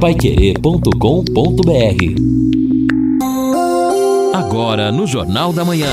paiquerê.com.br Agora no Jornal da Manhã.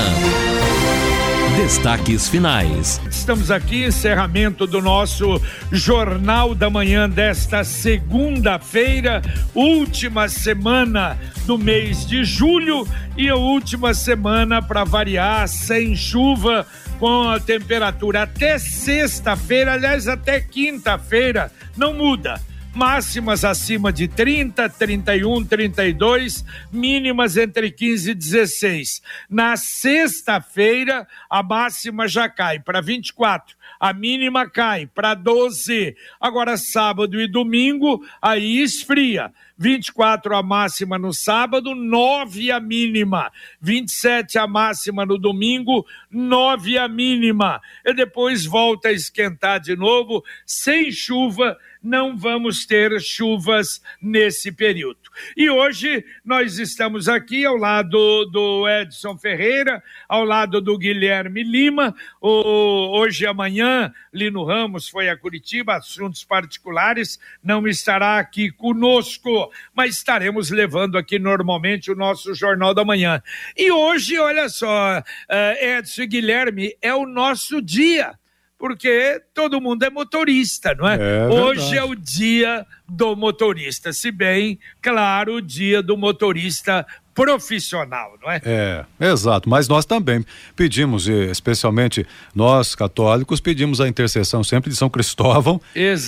Destaques finais. Estamos aqui, encerramento do nosso Jornal da Manhã desta segunda-feira, última semana do mês de julho e a última semana para variar, sem chuva, com a temperatura até sexta-feira, aliás, até quinta-feira, não muda máximas acima de 30, 31, 32, mínimas entre 15 e 16. Na sexta-feira, a máxima já cai para 24, a mínima cai para 12. Agora, sábado e domingo, aí esfria. 24 a máxima no sábado, 9 a mínima. 27 a máxima no domingo, 9 a mínima. E depois volta a esquentar de novo, sem chuva não vamos ter chuvas nesse período. E hoje nós estamos aqui ao lado do Edson Ferreira, ao lado do Guilherme Lima. O, hoje e amanhã, Lino Ramos foi a Curitiba, assuntos particulares, não estará aqui conosco, mas estaremos levando aqui normalmente o nosso Jornal da Manhã. E hoje, olha só, eh, Edson e Guilherme, é o nosso dia porque todo mundo é motorista, não é? é Hoje é o dia do motorista, se bem, claro, o dia do motorista profissional, não é? É, exato. Mas nós também pedimos, especialmente nós católicos, pedimos a intercessão sempre de São Cristóvão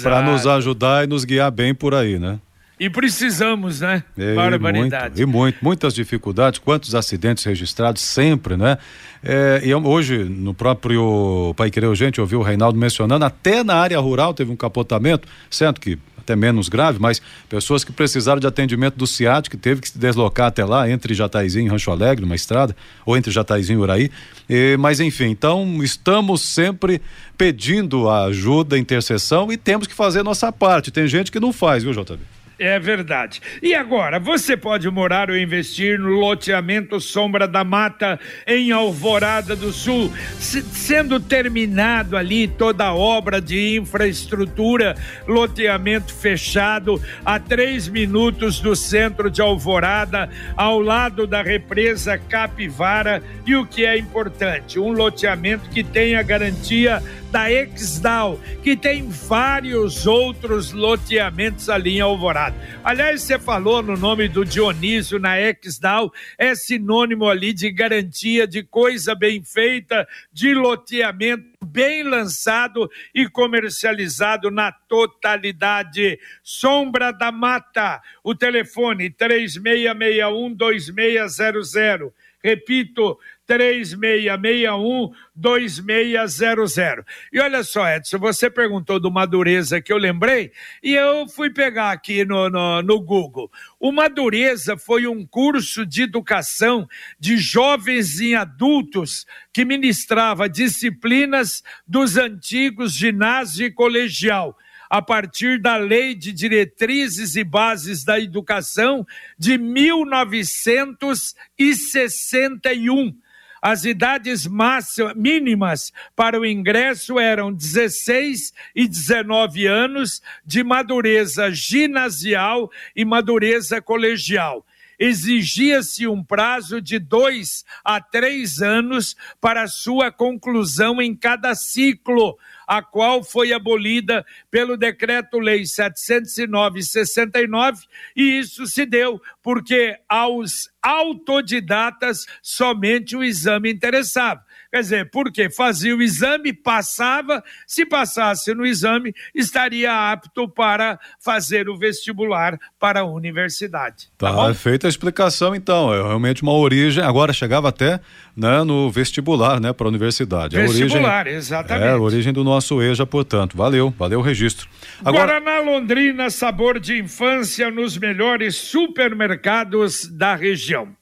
para nos ajudar e nos guiar bem por aí, né? E precisamos, né? É, Barbaridade. E muito, e muito, muitas dificuldades, quantos acidentes registrados sempre, né? É, e hoje, no próprio Pai Querer Gente, ouviu o Reinaldo mencionando, até na área rural teve um capotamento, certo que até menos grave, mas pessoas que precisaram de atendimento do CIAT, que teve que se deslocar até lá, entre Jataizinho e Rancho Alegre, uma estrada, ou entre Jataizinho e Uraí. E, mas enfim, então estamos sempre pedindo a ajuda, a intercessão e temos que fazer a nossa parte. Tem gente que não faz, viu, JB? É verdade. E agora, você pode morar ou investir no loteamento Sombra da Mata em Alvorada do Sul, sendo terminado ali toda a obra de infraestrutura, loteamento fechado a três minutos do centro de Alvorada, ao lado da represa Capivara. E o que é importante, um loteamento que tenha garantia da Exdal, que tem vários outros loteamentos ali em Alvorada. Aliás, você falou no nome do Dionísio na Exdal, é sinônimo ali de garantia de coisa bem feita, de loteamento bem lançado e comercializado na totalidade. Sombra da Mata, o telefone 3661 2600. Repito, 3661 2600. E olha só, Edson, você perguntou do Madureza que eu lembrei, e eu fui pegar aqui no, no, no Google. O Madureza foi um curso de educação de jovens e adultos que ministrava disciplinas dos antigos ginásio e colegial a partir da Lei de Diretrizes e Bases da Educação de 1961 as idades máximas, mínimas para o ingresso eram 16 e 19 anos de madureza ginasial e madureza colegial. Exigia-se um prazo de dois a três anos para sua conclusão em cada ciclo, a qual foi abolida pelo Decreto-Lei 709-69, e isso se deu porque aos autodidatas somente o exame interessava. Quer dizer, porque fazia o exame, passava, se passasse no exame, estaria apto para fazer o vestibular para a universidade. Tá, tá feita a explicação, então. É realmente uma origem, agora chegava até né, no vestibular, né, para a universidade. Vestibular, origem, exatamente. É a origem do nosso EJA, portanto. Valeu, valeu o registro. Agora, Guaraná Londrina, sabor de infância nos melhores supermercados da região.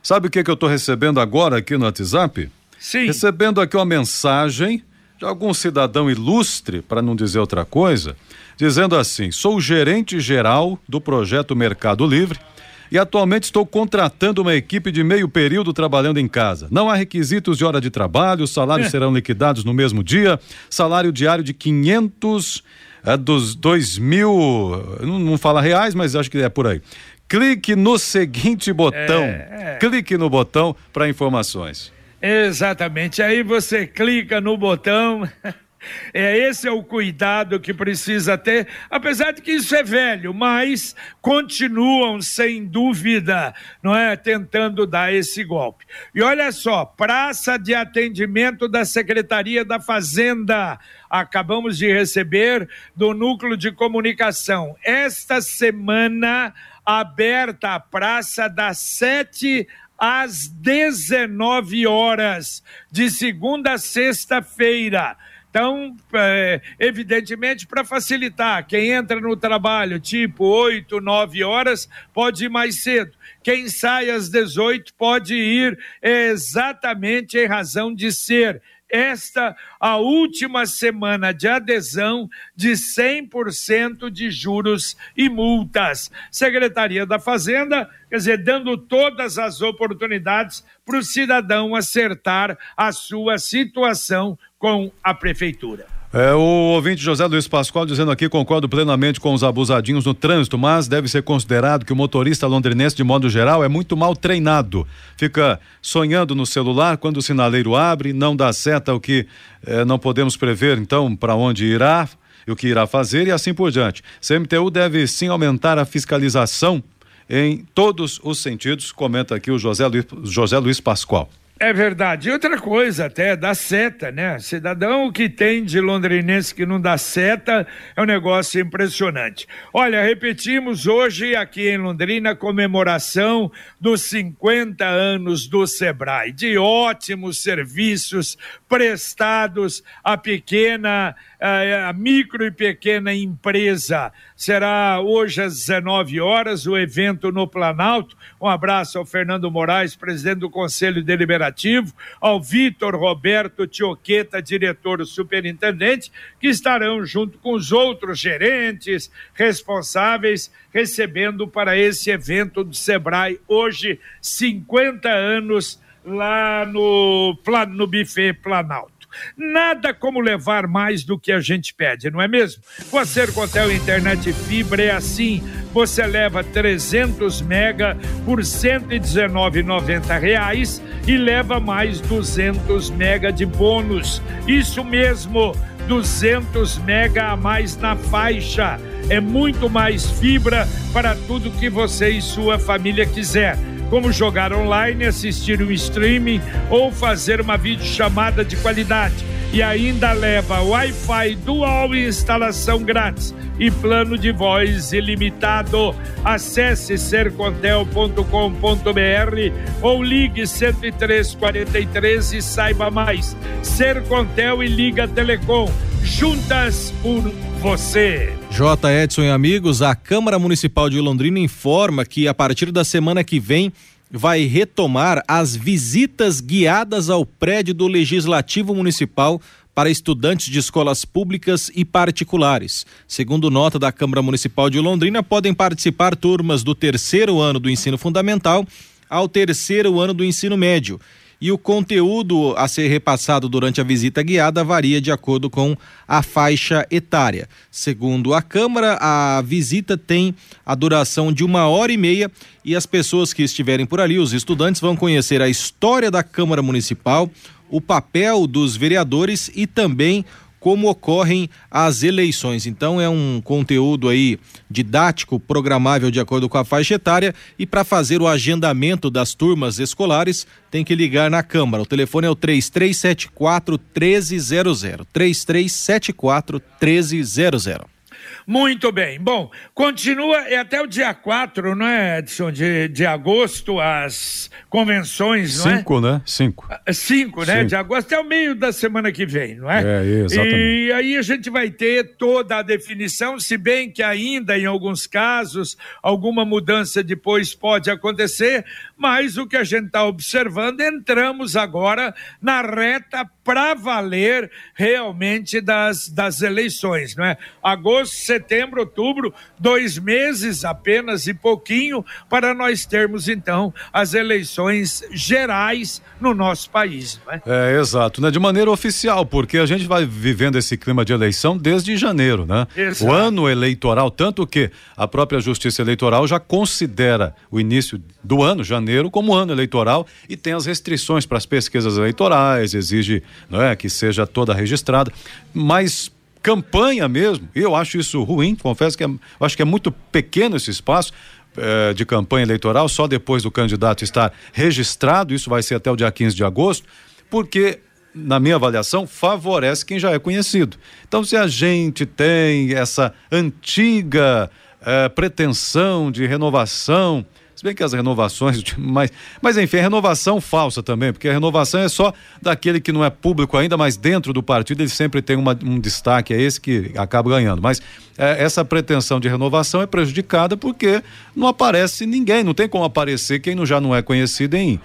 Sabe o que, que eu estou recebendo agora aqui no WhatsApp? Sim. Recebendo aqui uma mensagem de algum cidadão ilustre, para não dizer outra coisa, dizendo assim: sou gerente geral do projeto Mercado Livre e atualmente estou contratando uma equipe de meio período trabalhando em casa. Não há requisitos de hora de trabalho, os salários é. serão liquidados no mesmo dia, salário diário de 500 é dos dois mil, não, não fala reais, mas acho que é por aí. Clique no seguinte botão. É, é. Clique no botão para informações. Exatamente. Aí você clica no botão. É, esse é o cuidado que precisa ter, apesar de que isso é velho, mas continuam sem dúvida, não é, tentando dar esse golpe. E olha só, praça de atendimento da Secretaria da Fazenda, acabamos de receber do núcleo de comunicação. Esta semana aberta a praça das sete às 19 horas, de segunda a sexta-feira. Então, é, evidentemente, para facilitar, quem entra no trabalho tipo 8, 9 horas, pode ir mais cedo. Quem sai às 18 pode ir exatamente em razão de ser esta a última semana de adesão de 100% de juros e multas. Secretaria da Fazenda, quer dizer, dando todas as oportunidades para o cidadão acertar a sua situação com a prefeitura. É, o ouvinte José Luiz Pascoal dizendo aqui, concordo plenamente com os abusadinhos no trânsito, mas deve ser considerado que o motorista londrinense, de modo geral, é muito mal treinado. Fica sonhando no celular quando o sinaleiro abre, não dá seta o que é, não podemos prever, então, para onde irá e o que irá fazer e assim por diante. CMTU deve sim aumentar a fiscalização em todos os sentidos, comenta aqui o José Luiz, José Luiz Pascoal. É verdade. E outra coisa até, dá seta, né? Cidadão que tem de londrinense que não dá seta é um negócio impressionante. Olha, repetimos hoje aqui em Londrina a comemoração dos 50 anos do Sebrae, de ótimos serviços prestados à pequena, à micro e pequena empresa. Será hoje às 19 horas o evento no Planalto. Um abraço ao Fernando Moraes, presidente do Conselho Deliberativo, ao Vitor Roberto Tioqueta, diretor superintendente, que estarão junto com os outros gerentes, responsáveis, recebendo para esse evento do Sebrae hoje 50 anos lá no, no buffet Planalto. Nada como levar mais do que a gente pede, não é mesmo? Com a Sercontel Internet Fibra é assim. Você leva 300 mega por R$ 119,90 e leva mais 200 mega de bônus. Isso mesmo, 200 mega a mais na faixa. É muito mais fibra para tudo que você e sua família quiser como jogar online, assistir um streaming ou fazer uma videochamada de qualidade. E ainda leva Wi-Fi dual e instalação grátis e plano de voz ilimitado. Acesse sercontel.com.br ou ligue 10343 e saiba mais. Sercontel e Liga Telecom, juntas por você. J. Edson e amigos, a Câmara Municipal de Londrina informa que a partir da semana que vem vai retomar as visitas guiadas ao prédio do Legislativo Municipal para estudantes de escolas públicas e particulares. Segundo nota da Câmara Municipal de Londrina, podem participar turmas do terceiro ano do ensino fundamental ao terceiro ano do ensino médio e o conteúdo a ser repassado durante a visita guiada varia de acordo com a faixa etária. Segundo a Câmara, a visita tem a duração de uma hora e meia e as pessoas que estiverem por ali, os estudantes, vão conhecer a história da Câmara Municipal, o papel dos vereadores e também como ocorrem as eleições. Então é um conteúdo aí didático, programável de acordo com a faixa etária e para fazer o agendamento das turmas escolares tem que ligar na Câmara. O telefone é o 3374 1300. 3374 1300. Muito bem. Bom, continua, é até o dia 4, não é, Edson, de, de agosto, as convenções, não é? Cinco, né? Cinco. Ah, cinco, né? Cinco. De agosto até o meio da semana que vem, não é? É, exatamente. E aí a gente vai ter toda a definição, se bem que ainda, em alguns casos, alguma mudança depois pode acontecer, mas o que a gente está observando, entramos agora na reta para valer realmente das, das eleições, não é? Agosto, setembro, outubro, dois meses apenas e pouquinho para nós termos então as eleições gerais no nosso país. Né? É, exato, né? De maneira oficial, porque a gente vai vivendo esse clima de eleição desde janeiro, né? Exato. O ano eleitoral, tanto que a própria Justiça Eleitoral já considera o início do ano, janeiro, como ano eleitoral e tem as restrições para as pesquisas eleitorais, exige não é, que seja toda registrada, mas campanha mesmo, eu acho isso ruim, confesso que é, acho que é muito pequeno esse espaço, eh, de campanha eleitoral, só depois do candidato estar registrado, isso vai ser até o dia 15 de agosto, porque na minha avaliação, favorece quem já é conhecido. Então, se a gente tem essa antiga eh, pretensão de renovação, se bem que as renovações, mas, mas enfim, a renovação falsa também, porque a renovação é só daquele que não é público ainda, mas dentro do partido ele sempre tem uma, um destaque, é esse que acaba ganhando. Mas é, essa pretensão de renovação é prejudicada porque não aparece ninguém, não tem como aparecer quem já não é conhecido em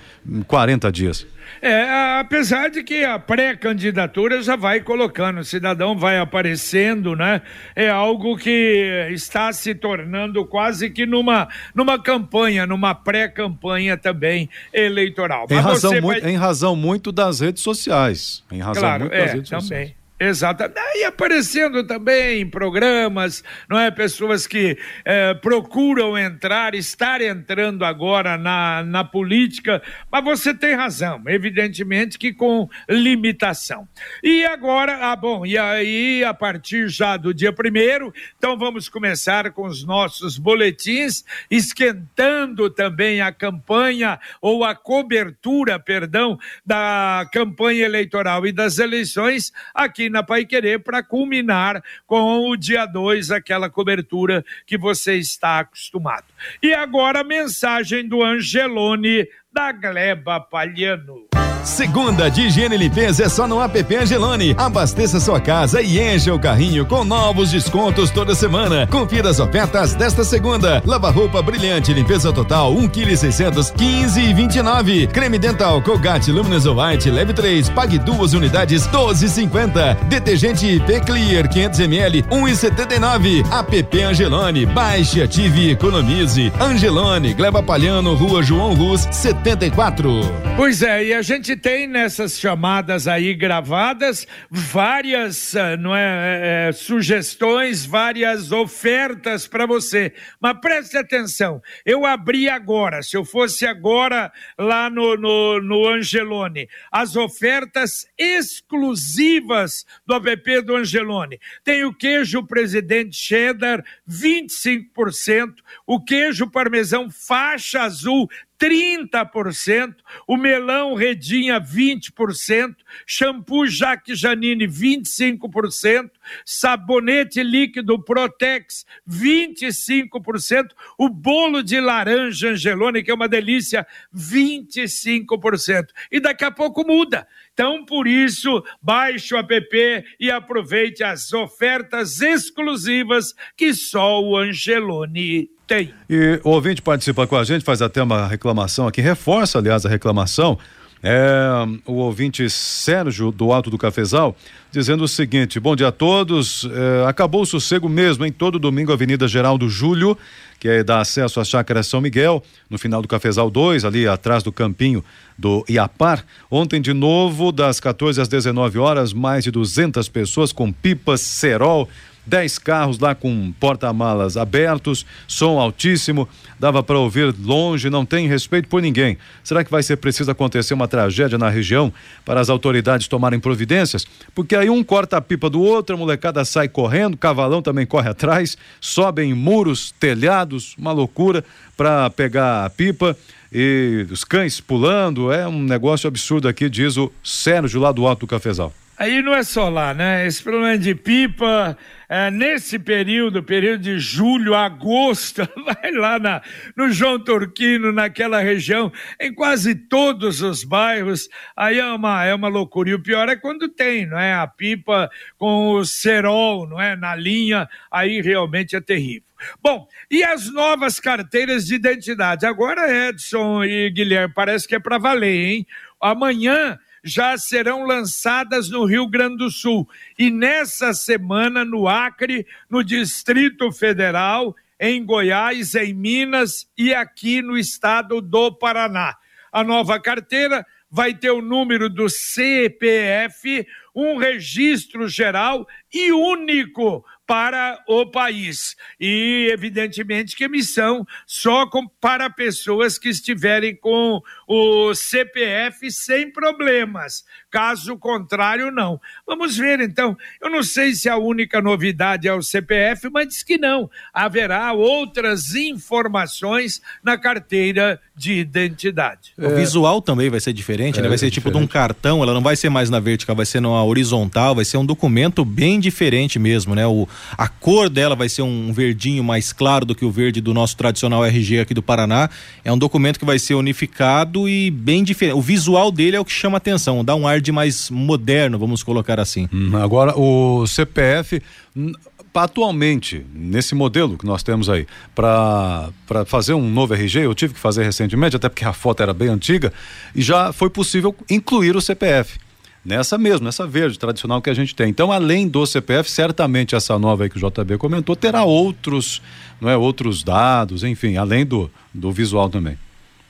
40 dias. É, apesar de que a pré-candidatura já vai colocando, o cidadão vai aparecendo, né? É algo que está se tornando quase que numa, numa campanha, numa pré-campanha também eleitoral. Em razão, vai... muito, em razão muito das redes sociais. Em razão claro, muito é, das redes também. sociais. Exato. E aparecendo também em programas, não é? Pessoas que eh, procuram entrar, estar entrando agora na, na política, mas você tem razão, evidentemente que com limitação. E agora, ah, bom, e aí a partir já do dia primeiro, então vamos começar com os nossos boletins, esquentando também a campanha ou a cobertura, perdão, da campanha eleitoral e das eleições aqui aqui na Pai Querer para culminar com o dia 2, aquela cobertura que você está acostumado. E agora a mensagem do Angelone da Gleba Palhano. Segunda de higiene e limpeza é só no app Angelone. Abasteça sua casa e encha o carrinho com novos descontos toda semana. Confira as ofertas desta segunda. Lava roupa brilhante, limpeza total, 1 kg 600, 15 e 29. Creme dental Colgate Luminous White, leve 3, pague duas unidades, 12,50. Detergente IP Clear 500 ml, 1,79. App Angelone, baixe, ative e economize. Angelone, Gleba Palhano, Rua João Rus, 74. Pois é, e a gente tem nessas chamadas aí gravadas várias, ah, não é, é, é sugestões, várias ofertas para você. Mas preste atenção, eu abri agora, se eu fosse agora lá no, no, no Angelone, as ofertas exclusivas do app do Angelone. Tem o queijo presidente cheddar, 25%, o queijo parmesão faixa azul, 30%, o melão redinha 20%, shampoo Jaque Janine 25%, sabonete líquido Protex 25%, o bolo de laranja Angelone, que é uma delícia, 25%. E daqui a pouco muda. Então, por isso, baixe o app e aproveite as ofertas exclusivas que só o Angelone tem. E o ouvinte participa com a gente, faz até uma reclamação aqui, reforça, aliás, a reclamação. É, o ouvinte Sérgio do Alto do Cafezal dizendo o seguinte: bom dia a todos. É, acabou o sossego mesmo em todo domingo, Avenida Geraldo Júlio, que é, dá acesso à chácara São Miguel, no final do Cafezal 2, ali atrás do campinho do Iapar. Ontem, de novo, das 14 às 19 horas, mais de 200 pessoas com pipas, cerol 10 carros lá com porta-malas abertos, som altíssimo, dava para ouvir longe, não tem respeito por ninguém. Será que vai ser preciso acontecer uma tragédia na região para as autoridades tomarem providências? Porque aí um corta a pipa do outro, a molecada sai correndo, cavalão também corre atrás, sobem muros, telhados, uma loucura para pegar a pipa e os cães pulando, é um negócio absurdo aqui, diz o Sérgio lá do Alto do Cafezal. Aí não é só lá, né? Esse problema de pipa, é, nesse período, período de julho, agosto, vai lá na, no João Turquino, naquela região, em quase todos os bairros, aí é uma, é uma loucura. E o pior é quando tem, não é? A pipa com o cerol, não é? Na linha, aí realmente é terrível. Bom, e as novas carteiras de identidade? Agora, Edson e Guilherme, parece que é para valer, hein? Amanhã já serão lançadas no Rio Grande do Sul. E nessa semana, no Acre, no Distrito Federal, em Goiás, em Minas e aqui no estado do Paraná. A nova carteira vai ter o número do CPF, um registro geral e único para o país. E, evidentemente, que emissão só com, para pessoas que estiverem com o CPF sem problemas. Caso contrário, não. Vamos ver, então. Eu não sei se a única novidade é o CPF, mas diz que não. Haverá outras informações na carteira de identidade. É. O visual também vai ser diferente, é, né? Vai ser tipo de um cartão, ela não vai ser mais na vertical, vai ser na horizontal, vai ser um documento bem diferente mesmo, né? O, a cor dela vai ser um verdinho mais claro do que o verde do nosso tradicional RG aqui do Paraná. É um documento que vai ser unificado e bem diferente. O visual dele é o que chama atenção, dá um ar de mais moderno, vamos colocar assim. Hum, agora, o CPF atualmente, nesse modelo que nós temos aí, para fazer um novo RG, eu tive que fazer recentemente, até porque a foto era bem antiga, e já foi possível incluir o CPF nessa mesmo, nessa verde tradicional que a gente tem. Então, além do CPF, certamente essa nova aí que o JB comentou terá outros, não é, outros dados, enfim, além do, do visual também.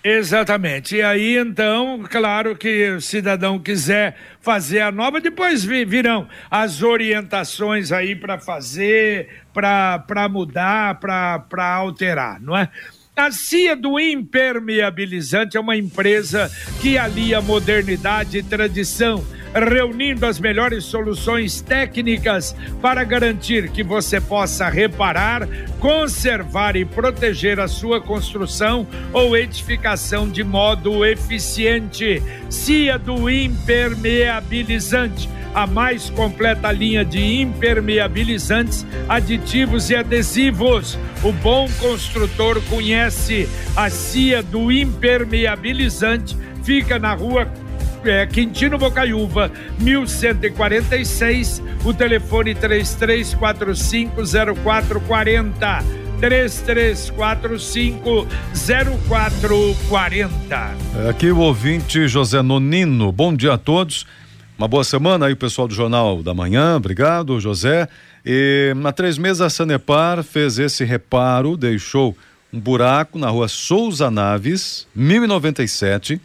Exatamente. E aí, então, claro que o cidadão quiser fazer a nova, depois virão as orientações aí para fazer, para mudar, para alterar, não é? A CIA do Impermeabilizante é uma empresa que alia modernidade e tradição reunindo as melhores soluções técnicas para garantir que você possa reparar, conservar e proteger a sua construção ou edificação de modo eficiente. CIA do Impermeabilizante a mais completa linha de impermeabilizantes, aditivos e adesivos. O bom construtor conhece a CIA do impermeabilizante, fica na rua é, Quintino Bocaiúva, 1146, o telefone 33450440. 33450440. É, aqui o ouvinte José Nonino. Bom dia a todos. Uma boa semana aí, pessoal do Jornal da Manhã. Obrigado, José. E há três meses a Sanepar fez esse reparo, deixou um buraco na rua Souza Naves, 1097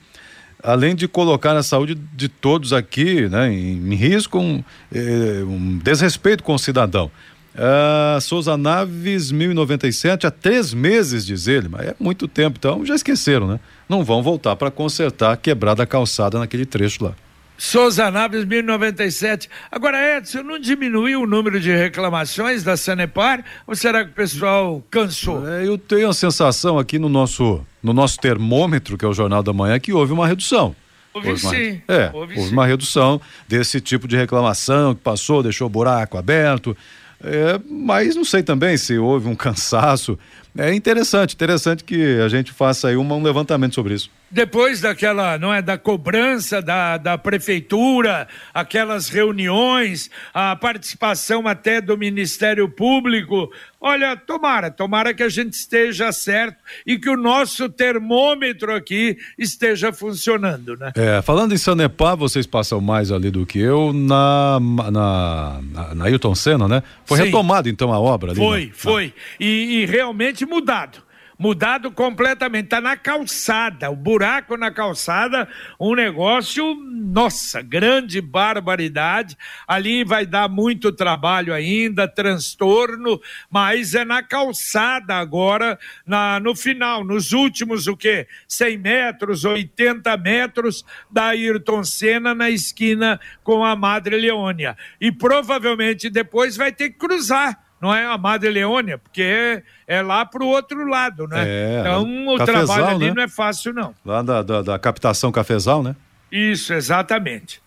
além de colocar a saúde de todos aqui né, em, risco, um, eh, um, desrespeito com o cidadão. Uh, Souza Naves, 1097, há três meses, diz ele, mas é muito tempo, então já esqueceram, né? Não vão voltar para consertar a quebrada calçada naquele trecho lá. Souza Naves, 1097. Agora, Edson, não diminuiu o número de reclamações da Sanepar ou será que o pessoal cansou? É, eu tenho a sensação aqui no nosso, no nosso termômetro, que é o Jornal da Manhã, que houve uma redução. Houve, houve uma, sim. É, houve, houve sim. uma redução desse tipo de reclamação que passou, deixou o buraco aberto. É, mas não sei também se houve um cansaço. É interessante, interessante que a gente faça aí um, um levantamento sobre isso depois daquela, não é, da cobrança da, da prefeitura, aquelas reuniões, a participação até do Ministério Público, olha, tomara, tomara que a gente esteja certo e que o nosso termômetro aqui esteja funcionando, né? É, falando em Sanepar, vocês passam mais ali do que eu na na, na, na Ailton Senna, né? Foi Sim. retomado então a obra ali? Foi, né? foi. E, e realmente mudado mudado completamente. Está na calçada, o buraco na calçada, um negócio, nossa, grande barbaridade. Ali vai dar muito trabalho ainda, transtorno, mas é na calçada agora, na, no final, nos últimos, o quê? 100 metros, 80 metros da Ayrton Senna na esquina com a Madre Leônia. E provavelmente depois vai ter que cruzar não é a Madre Leônia, porque é, é lá para o outro lado, né? É, então o cafezal, trabalho ali né? não é fácil, não. Lá da, da, da, captação cafezal, né? Isso, exatamente.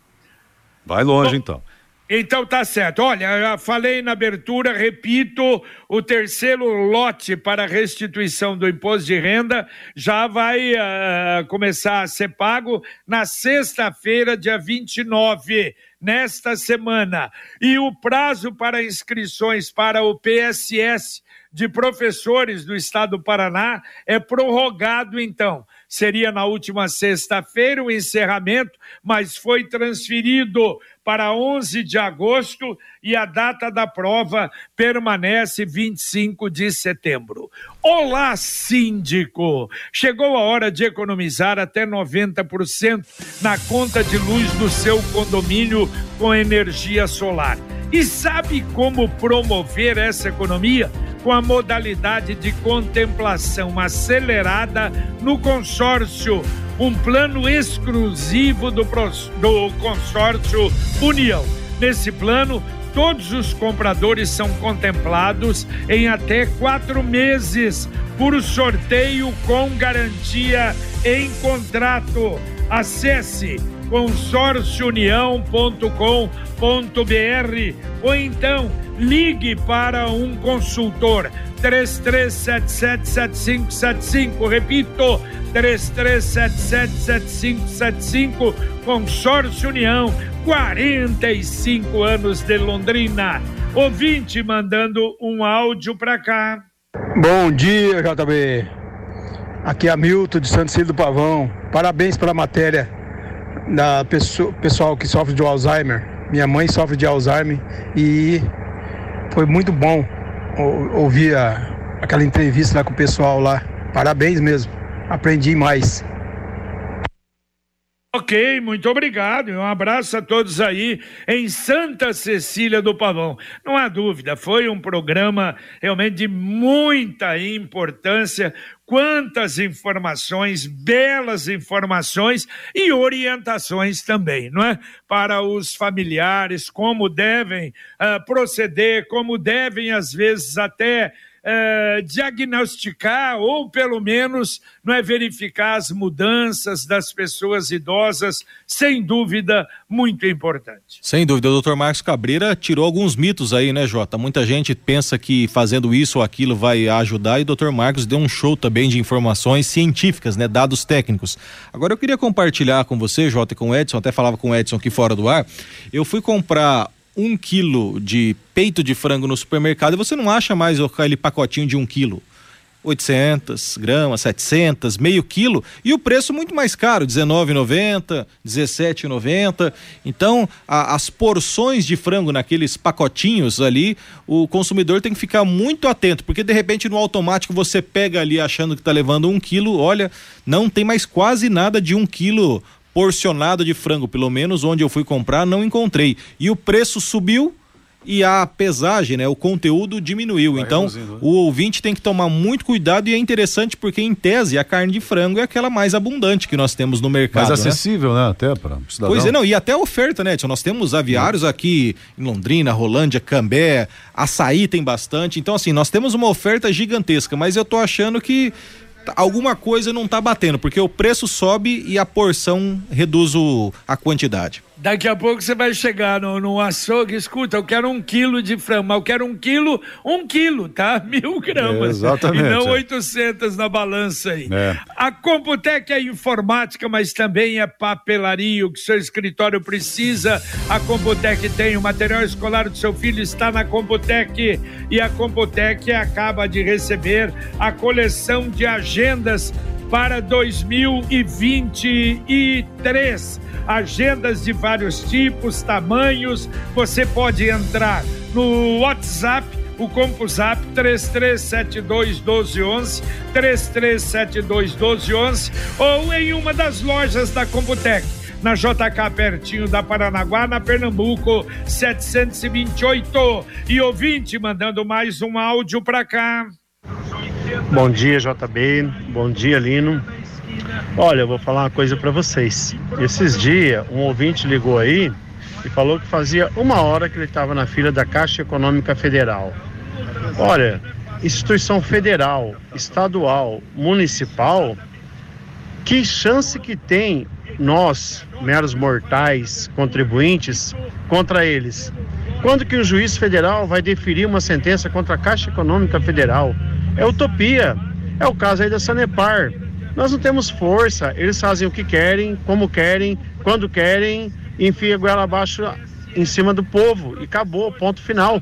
Vai longe, Bom, então. Então tá certo. Olha, eu falei na abertura, repito, o terceiro lote para restituição do imposto de renda já vai uh, começar a ser pago na sexta-feira, dia 29 nesta semana. E o prazo para inscrições para o PSS de professores do estado do Paraná é prorrogado, então. Seria na última sexta-feira o encerramento, mas foi transferido para 11 de agosto e a data da prova permanece 25 de setembro. Olá, síndico! Chegou a hora de economizar até 90% na conta de luz do seu condomínio com energia solar. E sabe como promover essa economia? Com a modalidade de contemplação acelerada no consórcio um plano exclusivo do, do consórcio União. Nesse plano, todos os compradores são contemplados em até quatro meses por sorteio com garantia em contrato. Acesse consórciounião.com.br ou então ligue para um consultor 33777575. Repito, 33777575. Consórcio União, 45 anos de Londrina. Ouvinte mandando um áudio para cá. Bom dia, JB. Aqui é Hamilton de Santo Cílio do Pavão. Parabéns pela matéria da pessoa, pessoal que sofre de Alzheimer. Minha mãe sofre de Alzheimer e foi muito bom ouvir a, aquela entrevista lá com o pessoal lá. Parabéns mesmo. Aprendi mais. Ok, muito obrigado. Um abraço a todos aí em Santa Cecília do Pavão. Não há dúvida, foi um programa realmente de muita importância. Quantas informações, belas informações e orientações também, não é? Para os familiares, como devem uh, proceder, como devem, às vezes, até é, diagnosticar ou pelo menos não é verificar as mudanças das pessoas idosas, sem dúvida muito importante. Sem dúvida, o doutor Marcos Cabreira tirou alguns mitos aí, né, Jota? Muita gente pensa que fazendo isso ou aquilo vai ajudar e o doutor Marcos deu um show também de informações científicas, né, dados técnicos. Agora eu queria compartilhar com você, Jota, e com o Edson, até falava com o Edson aqui fora do ar. Eu fui comprar um quilo de peito de frango no supermercado e você não acha mais aquele pacotinho de um quilo. 800 gramas, 700, meio quilo e o preço muito mais caro, R$19,90, R$17,90. Então, a, as porções de frango naqueles pacotinhos ali, o consumidor tem que ficar muito atento, porque de repente no automático você pega ali achando que está levando um quilo, olha, não tem mais quase nada de um quilo porcionado de frango, pelo menos onde eu fui comprar, não encontrei. E o preço subiu e a pesagem, né, o conteúdo diminuiu. Vai então, né? o ouvinte tem que tomar muito cuidado e é interessante porque em tese a carne de frango é aquela mais abundante que nós temos no mercado. Mais né? acessível, né, né até para cidadão. Pois é, não, e até a oferta, né, Nós temos aviários aqui em Londrina, Rolândia, Cambé, açaí tem bastante. Então assim, nós temos uma oferta gigantesca, mas eu tô achando que alguma coisa não está batendo, porque o preço sobe e a porção reduz o, a quantidade. Daqui a pouco você vai chegar no, no açougue, escuta, eu quero um quilo de frango, mas eu quero um quilo, um quilo, tá? Mil gramas. É, exatamente. E não 800 na balança aí. É. A Computec é informática, mas também é papelaria, o que seu escritório precisa. A Computec tem o material escolar do seu filho, está na Computec. E a Computec acaba de receber a coleção de agendas para 2023 agendas de vários tipos, tamanhos. Você pode entrar no WhatsApp o CompuZap 3372 1211, 3372 1211 ou em uma das lojas da Computec, na JK pertinho da Paranaguá, na Pernambuco 728. E ouvinte mandando mais um áudio para cá. Bom dia, JB. Bom dia, Lino. Olha, eu vou falar uma coisa para vocês. Esses dias, um ouvinte ligou aí e falou que fazia uma hora que ele estava na fila da Caixa Econômica Federal. Olha, instituição federal, estadual, municipal, que chance que tem nós, meros mortais, contribuintes, contra eles? Quando que o juiz federal vai deferir uma sentença contra a Caixa Econômica Federal? É utopia. É o caso aí da Sanepar. Nós não temos força, eles fazem o que querem, como querem, quando querem, enfia a goela abaixo em cima do povo e acabou, ponto final.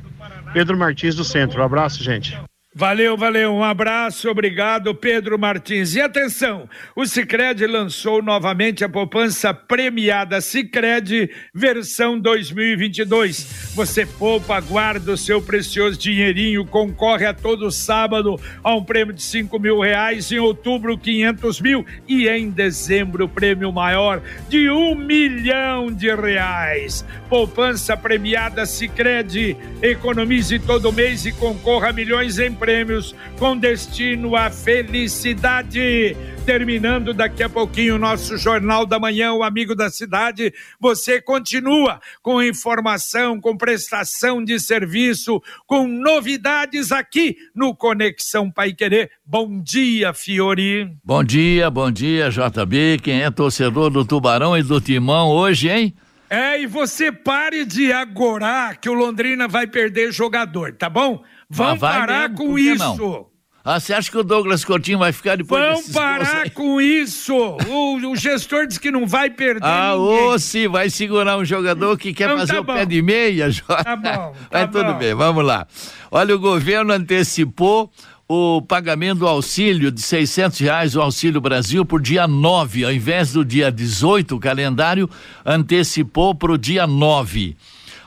Pedro Martins do Centro, um abraço, gente. Valeu, valeu. Um abraço, obrigado, Pedro Martins. E atenção, o Sicredi lançou novamente a poupança premiada Sicredi versão 2022. Você poupa, guarda o seu precioso dinheirinho, concorre a todo sábado a um prêmio de cinco mil reais, em outubro 500 mil e em dezembro prêmio maior de um milhão de reais. Poupança premiada Sicredi. Economize todo mês e concorra a milhões em prêmios com destino à felicidade. Terminando daqui a pouquinho o nosso Jornal da Manhã, o Amigo da Cidade. Você continua com informação, com prestação de serviço, com novidades aqui no Conexão Pai Querer. Bom dia, Fiori. Bom dia, bom dia, JB. Quem é torcedor do Tubarão e do Timão hoje, hein? É, e você pare de agorar que o Londrina vai perder jogador, tá bom? Vamos parar mesmo, com isso. Não? Ah, você acha que o Douglas Coutinho vai ficar depois Vamos parar com isso. O, o, gestor disse que não vai perder Ah, ô, sim, vai segurar um jogador que quer então, fazer tá o bom. pé de meia, Jota. Tá bom, tá Mas tudo bem, vamos lá. Olha, o governo antecipou o pagamento do auxílio de seiscentos reais, o Auxílio Brasil, por dia 9, ao invés do dia 18, o calendário antecipou para o dia 9.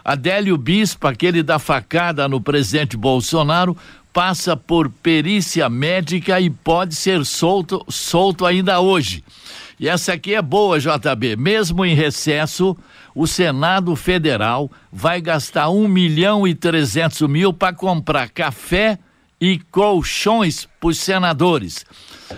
Adélio Bispo, aquele da facada no presidente Bolsonaro, passa por perícia médica e pode ser solto, solto ainda hoje. E essa aqui é boa, JB. Mesmo em recesso, o Senado Federal vai gastar um milhão e trezentos mil para comprar café e colchões para os senadores.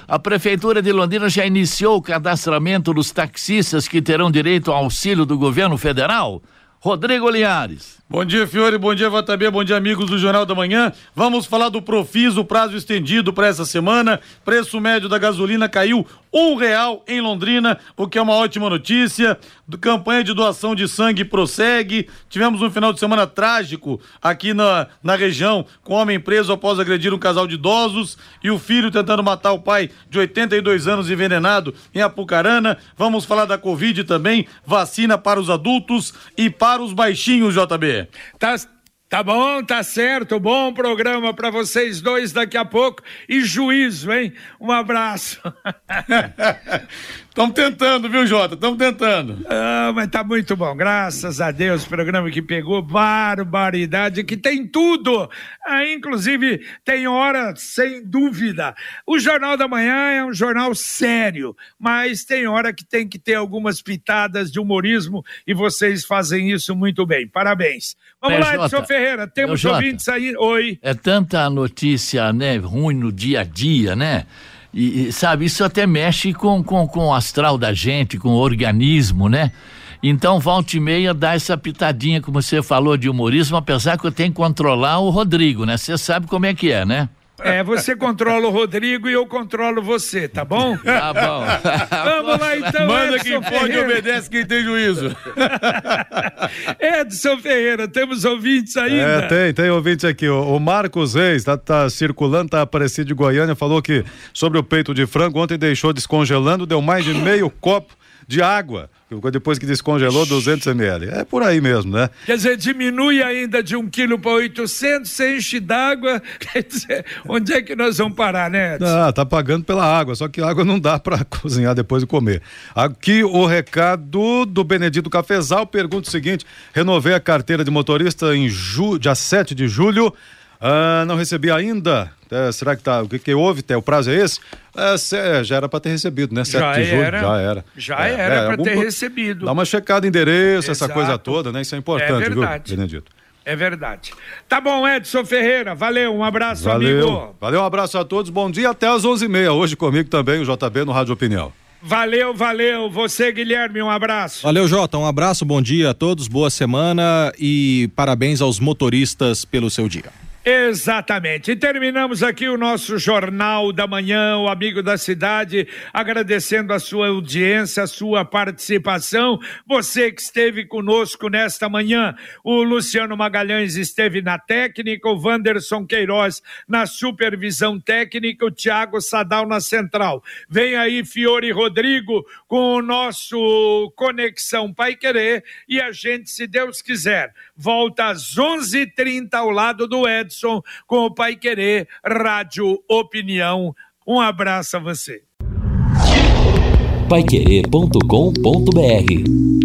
A Prefeitura de Londrina já iniciou o cadastramento dos taxistas que terão direito ao auxílio do governo federal. Rodrigo Linhares. Bom dia, Fiore. Bom dia, JB. Bom dia, amigos do Jornal da Manhã. Vamos falar do Profis, o prazo estendido para essa semana. Preço médio da gasolina caiu um real em Londrina, o que é uma ótima notícia. Do campanha de doação de sangue prossegue. Tivemos um final de semana trágico aqui na, na região, com um homem preso após agredir um casal de idosos e o filho tentando matar o pai de 82 anos envenenado em Apucarana. Vamos falar da Covid também, vacina para os adultos e para os baixinhos, JB. Tá, Tá bom, tá certo. Bom programa para vocês dois daqui a pouco. E juízo, hein? Um abraço. Estamos tentando, viu, Jota? Estamos tentando. Ah, mas tá muito bom. Graças a Deus, programa que pegou barbaridade, que tem tudo. Ah, inclusive, tem hora, sem dúvida. O Jornal da Manhã é um jornal sério, mas tem hora que tem que ter algumas pitadas de humorismo e vocês fazem isso muito bem. Parabéns. Vamos é, lá, Edson Ferreira, temos ouvintes aí. Oi. É tanta notícia, né, ruim no dia a dia, né? E, sabe, isso até mexe com, com, com o astral da gente, com o organismo, né? Então, volta e meia dá essa pitadinha, como você falou, de humorismo, apesar que eu tenho que controlar o Rodrigo, né? Você sabe como é que é, né? É, você controla o Rodrigo e eu controlo você, tá bom? Tá bom. Vamos lá então, Manda Edson quem pode e obedece quem tem juízo. Edson Ferreira, temos ouvintes ainda? É, tem, tem ouvintes aqui. O, o Marcos Reis tá, tá, circulando, tá aparecido de Goiânia, falou que sobre o peito de frango, ontem deixou descongelando, deu mais de meio copo de água. Depois que descongelou, 200 ml. É por aí mesmo, né? Quer dizer, diminui ainda de um quilo para 800, você enche d'água. Quer dizer, onde é que nós vamos parar, né? Ah, tá pagando pela água, só que água não dá para cozinhar depois de comer. Aqui o recado do Benedito Cafezal pergunta o seguinte: renovei a carteira de motorista em ju... dia 7 de julho. Ah, não recebi ainda. É, será que tá? O que, que houve? Tem, o prazo é esse? É, já era para ter recebido, né? 7 já de julho, era, já era. Já é, era é, para algum... ter recebido. Dá uma checada endereço, Exato. essa coisa toda, né? Isso é importante, é verdade. viu, Benedito? É verdade. Tá bom, Edson Ferreira. Valeu, um abraço, Valeu. amigo. Valeu, um abraço a todos. Bom dia até às 11h30. Hoje comigo também, o JB no Rádio Opinião. Valeu, valeu. Você, Guilherme, um abraço. Valeu, Jota. Um abraço, bom dia a todos, boa semana e parabéns aos motoristas pelo seu dia. Exatamente. E terminamos aqui o nosso Jornal da Manhã, o Amigo da Cidade, agradecendo a sua audiência, a sua participação. Você que esteve conosco nesta manhã, o Luciano Magalhães esteve na técnica, o Wanderson Queiroz na supervisão técnica, o Tiago Sadal na central. Vem aí Fiore Rodrigo com o nosso Conexão Pai Querer e a gente, se Deus quiser, volta às 11:30 ao lado do Edson Edson com o Pai Querer Rádio Opinião. Um abraço a você. Paiquerê.com.br